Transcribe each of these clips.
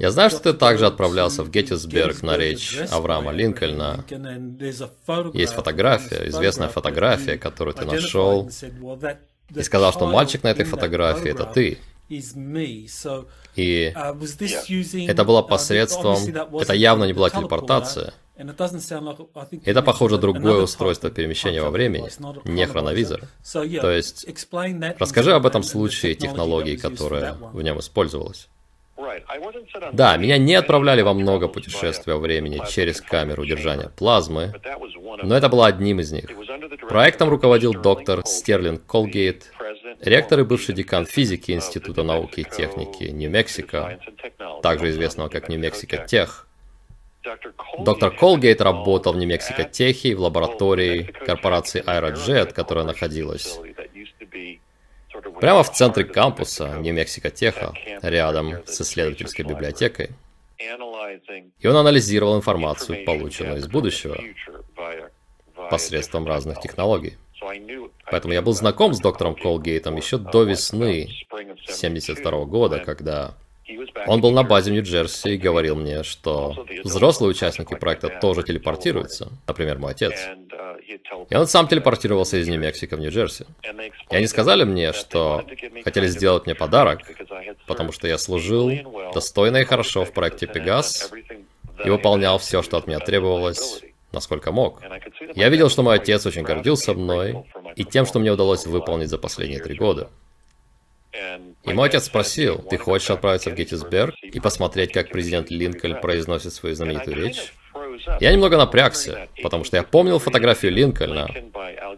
Я знаю, что ты также отправлялся в Геттисберг на речь Авраама Линкольна. Есть фотография, известная фотография, которую ты нашел, и сказал, что мальчик на этой фотографии – это ты. И это было посредством, это явно не была телепортация. Это, похоже, другое устройство перемещения во времени, не хроновизор. То есть, расскажи об этом случае технологии, которая в нем использовалась. Да, меня не отправляли во много путешествий во времени через камеру удержания плазмы, но это было одним из них. Проектом руководил доктор Стерлинг Колгейт, ректор и бывший декан физики Института науки и техники Нью-Мексико, также известного как Нью-Мексико Тех. Доктор Колгейт работал в Нью-Мексико Техе в лаборатории корпорации Aerojet, которая находилась прямо в центре кампуса Нью-Мексико Теха, рядом с исследовательской библиотекой. И он анализировал информацию, полученную из будущего, посредством разных технологий. Поэтому я был знаком с доктором Колгейтом еще до весны 1972 года, когда он был на базе Нью-Джерси и говорил мне, что взрослые участники проекта тоже телепортируются, например, мой отец. И он сам телепортировался из Нью-Мексико в Нью-Джерси. И они сказали мне, что хотели сделать мне подарок, потому что я служил достойно и хорошо в проекте Пегас и выполнял все, что от меня требовалось, насколько мог. Я видел, что мой отец очень гордился мной и тем, что мне удалось выполнить за последние три года. И мой отец спросил, ты хочешь отправиться в Геттисберг и посмотреть, как президент Линкольн произносит свою знаменитую речь? Я немного напрягся, потому что я помнил фотографию Линкольна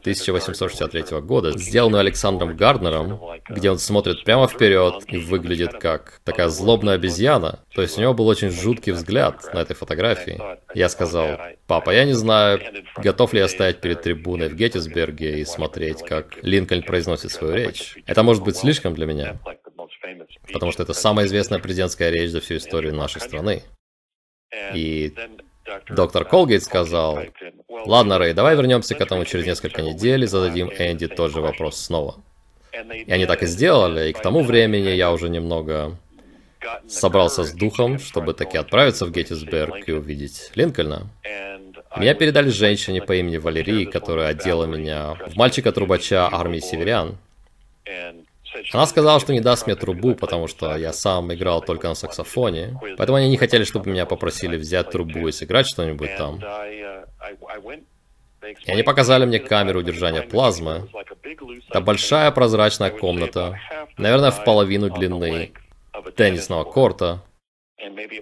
1863 года, сделанную Александром Гарднером, где он смотрит прямо вперед и выглядит как такая злобная обезьяна. То есть у него был очень жуткий взгляд на этой фотографии. Я сказал, папа, я не знаю, готов ли я стоять перед трибуной в Геттисберге и смотреть, как Линкольн произносит свою речь. Это может быть слишком для меня, потому что это самая известная президентская речь за всю историю нашей страны. И Доктор Колгейт сказал, «Ладно, Рэй, давай вернемся к этому через несколько недель и зададим Энди тот же вопрос снова». И они так и сделали, и к тому времени я уже немного собрался с духом, чтобы таки отправиться в Геттисберг и увидеть Линкольна. Меня передали женщине по имени Валерии, которая одела меня в мальчика-трубача армии северян. Она сказала, что не даст мне трубу, потому что я сам играл только на саксофоне. Поэтому они не хотели, чтобы меня попросили взять трубу и сыграть что-нибудь там. И они показали мне камеру удержания плазмы. Это большая прозрачная комната, наверное, в половину длины теннисного корта,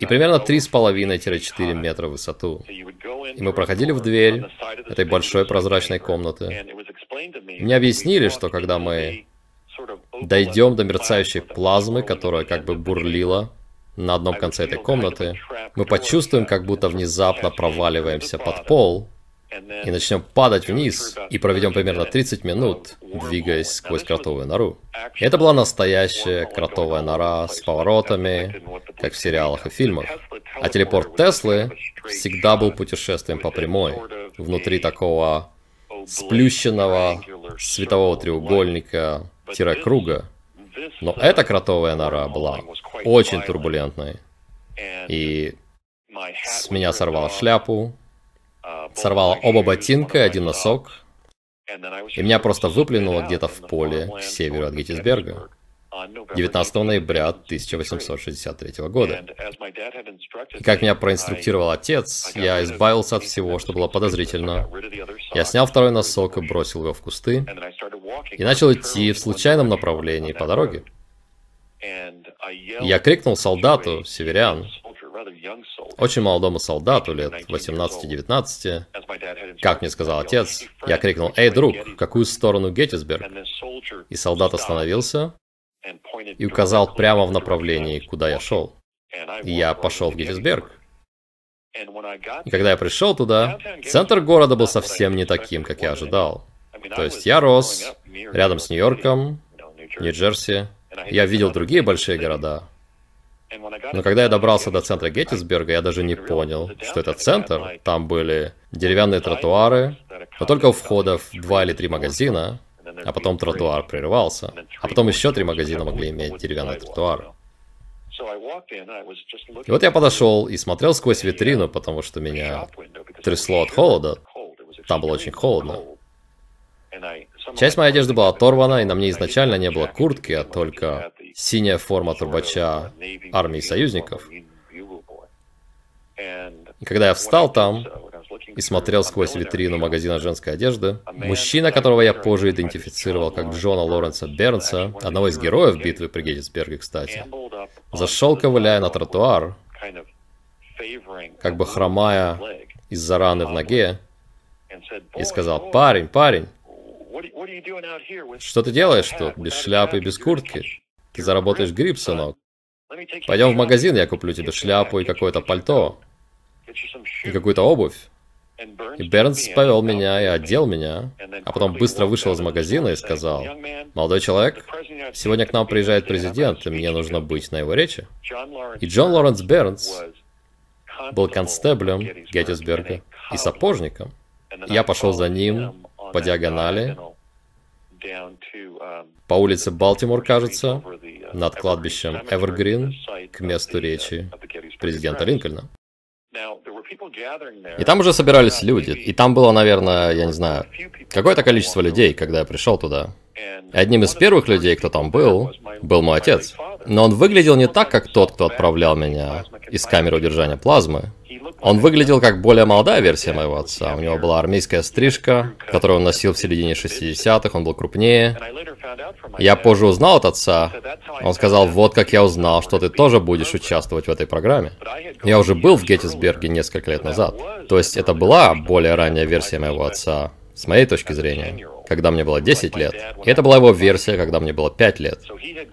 и примерно 3,5-4 метра в высоту. И мы проходили в дверь этой большой прозрачной комнаты. Мне объяснили, что когда мы дойдем до мерцающей плазмы, которая как бы бурлила на одном конце этой комнаты, мы почувствуем, как будто внезапно проваливаемся под пол, и начнем падать вниз, и проведем примерно 30 минут, двигаясь сквозь кротовую нору. И это была настоящая кротовая нора с поворотами, как в сериалах и фильмах. А телепорт Теслы всегда был путешествием по прямой, внутри такого сплющенного светового треугольника, круга. Но эта кротовая нора была очень турбулентной. И с меня сорвало шляпу, сорвало оба ботинка и один носок, и меня просто выплюнуло где-то в поле к северу от Геттисберга. 19 ноября 1863 года. И как меня проинструктировал отец, я избавился от всего, что было подозрительно. Я снял второй носок и бросил его в кусты, и начал идти в случайном направлении по дороге. Я крикнул солдату, северян, очень молодому солдату, лет 18-19, как мне сказал отец, я крикнул, «Эй, друг, в какую сторону Геттисберг?» И солдат остановился и указал прямо в направлении, куда я шел. Я пошел в Геттисберг. И когда я пришел туда, центр города был совсем не таким, как я ожидал. То есть я рос рядом с Нью-Йорком, Нью-Джерси. Я видел другие большие города. Но когда я добрался до центра Геттисберга, я даже не понял, что это центр. Там были деревянные тротуары, но только у входов два или три магазина, а потом тротуар прерывался. А потом еще три магазина могли иметь деревянный тротуар. И вот я подошел и смотрел сквозь витрину, потому что меня трясло от холода. Там было очень холодно. Часть моей одежды была оторвана, и на мне изначально не было куртки, а только синяя форма трубача армии союзников. И когда я встал там и смотрел сквозь витрину магазина женской одежды, мужчина, которого я позже идентифицировал как Джона Лоренса Бернса, одного из героев битвы при Геттисберге, кстати, зашел, ковыляя на тротуар, как бы хромая из-за раны в ноге, и сказал, «Парень, парень, что ты делаешь тут, без шляпы и без куртки? Ты заработаешь грипп, сынок. Пойдем в магазин, я куплю тебе шляпу и какое-то пальто, и какую-то обувь. И Бернс повел меня и одел меня, а потом быстро вышел из магазина и сказал, «Молодой человек, сегодня к нам приезжает президент, и мне нужно быть на его речи». И Джон Лоренс Бернс был констеблем Геттисберга и сапожником. Я пошел за ним по диагонали, по улице Балтимор, кажется, над кладбищем Эвергрин к месту речи президента Линкольна. И там уже собирались люди. И там было, наверное, я не знаю, какое-то количество людей, когда я пришел туда. И одним из первых людей, кто там был, был мой отец. Но он выглядел не так, как тот, кто отправлял меня из камеры удержания плазмы. Он выглядел как более молодая версия моего отца. У него была армейская стрижка, которую он носил в середине 60-х, он был крупнее. Я позже узнал от отца. Он сказал, вот как я узнал, что ты тоже будешь участвовать в этой программе. Я уже был в Геттисберге несколько лет назад. То есть это была более ранняя версия моего отца, с моей точки зрения когда мне было 10 лет. И это была его версия, когда мне было 5 лет.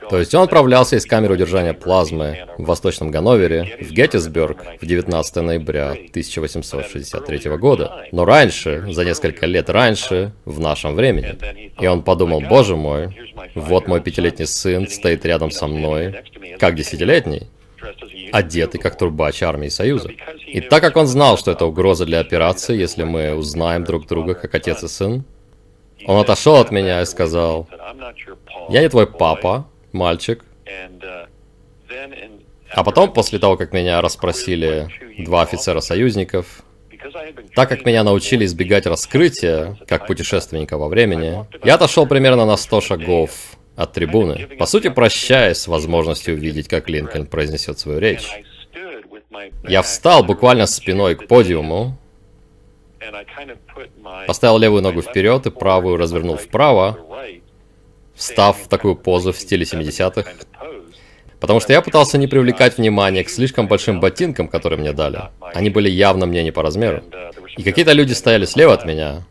То есть он отправлялся из камеры удержания плазмы в Восточном Ганновере в Геттисберг в 19 ноября 1863 года. Но раньше, за несколько лет раньше, в нашем времени. И он подумал, боже мой, вот мой пятилетний сын стоит рядом со мной, как десятилетний, одетый как турбач армии Союза. И так как он знал, что это угроза для операции, если мы узнаем друг друга как отец и сын, он отошел от меня и сказал, «Я не твой папа, мальчик». А потом, после того, как меня расспросили два офицера союзников, так как меня научили избегать раскрытия, как путешественника во времени, я отошел примерно на 100 шагов от трибуны, по сути прощаясь с возможностью увидеть, как Линкольн произнесет свою речь. Я встал буквально спиной к подиуму, Поставил левую ногу вперед и правую развернул вправо, встав в такую позу в стиле 70-х. Потому что я пытался не привлекать внимание к слишком большим ботинкам, которые мне дали. Они были явно мне не по размеру. И какие-то люди стояли слева от меня.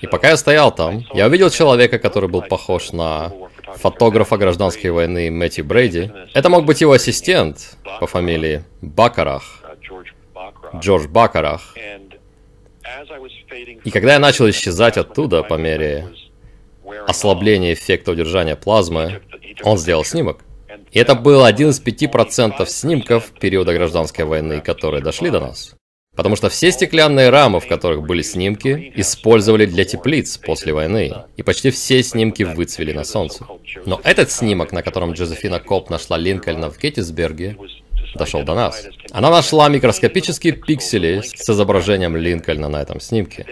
И пока я стоял там, я увидел человека, который был похож на фотографа гражданской войны Мэтти Брейди. Это мог быть его ассистент по фамилии Бакарах. Джордж Бакарах. И когда я начал исчезать оттуда по мере ослабления эффекта удержания плазмы, он сделал снимок. И это был один из пяти процентов снимков периода гражданской войны, которые дошли до нас. Потому что все стеклянные рамы, в которых были снимки, использовали для теплиц после войны. И почти все снимки выцвели на солнце. Но этот снимок, на котором Джозефина Коп нашла Линкольна в Геттисберге, дошел до нас. Она нашла микроскопические пиксели с изображением Линкольна на этом снимке.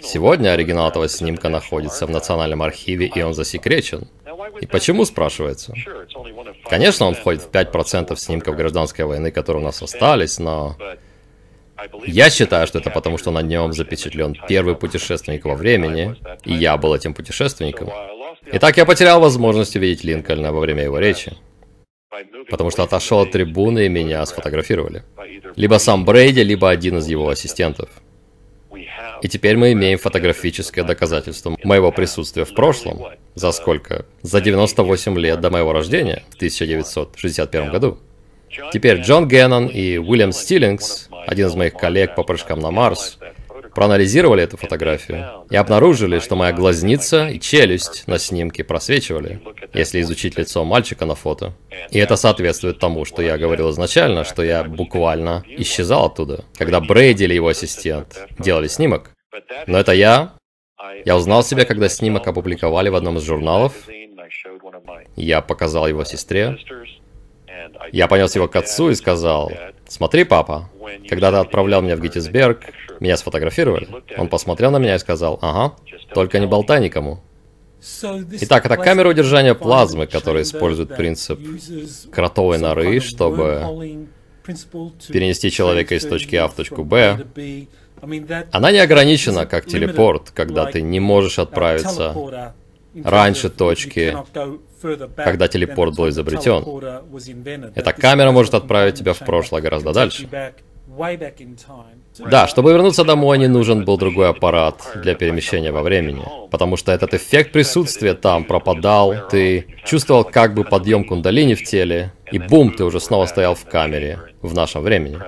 Сегодня оригинал этого снимка находится в Национальном архиве, и он засекречен. И почему, спрашивается? Конечно, он входит в 5% снимков гражданской войны, которые у нас остались, но... Я считаю, что это потому, что на нем запечатлен первый путешественник во времени, и я был этим путешественником. Итак, я потерял возможность увидеть Линкольна во время его речи потому что отошел от трибуны и меня сфотографировали. Либо сам Брейди, либо один из его ассистентов. И теперь мы имеем фотографическое доказательство моего присутствия в прошлом. За сколько? За 98 лет до моего рождения, в 1961 году. Теперь Джон Геннон и Уильям Стиллингс, один из моих коллег по прыжкам на Марс, проанализировали эту фотографию и обнаружили, что моя глазница и челюсть на снимке просвечивали, если изучить лицо мальчика на фото. И это соответствует тому, что я говорил изначально, что я буквально исчезал оттуда, когда Брейди или его ассистент делали снимок. Но это я. Я узнал себя, когда снимок опубликовали в одном из журналов. Я показал его сестре. Я понес его к отцу и сказал, «Смотри, папа, когда ты отправлял меня в Геттисберг, меня сфотографировали». Он посмотрел на меня и сказал, «Ага, только не болтай никому». Итак, это камера удержания плазмы, которая использует принцип кротовой норы, чтобы перенести человека из точки А в точку Б. Она не ограничена, как телепорт, когда ты не можешь отправиться раньше точки, когда телепорт был изобретен. Эта камера может отправить тебя в прошлое гораздо дальше. Да, чтобы вернуться домой, не нужен был другой аппарат для перемещения во времени, потому что этот эффект присутствия там пропадал, ты чувствовал как бы подъем кундалини в теле, и бум, ты уже снова стоял в камере в нашем времени.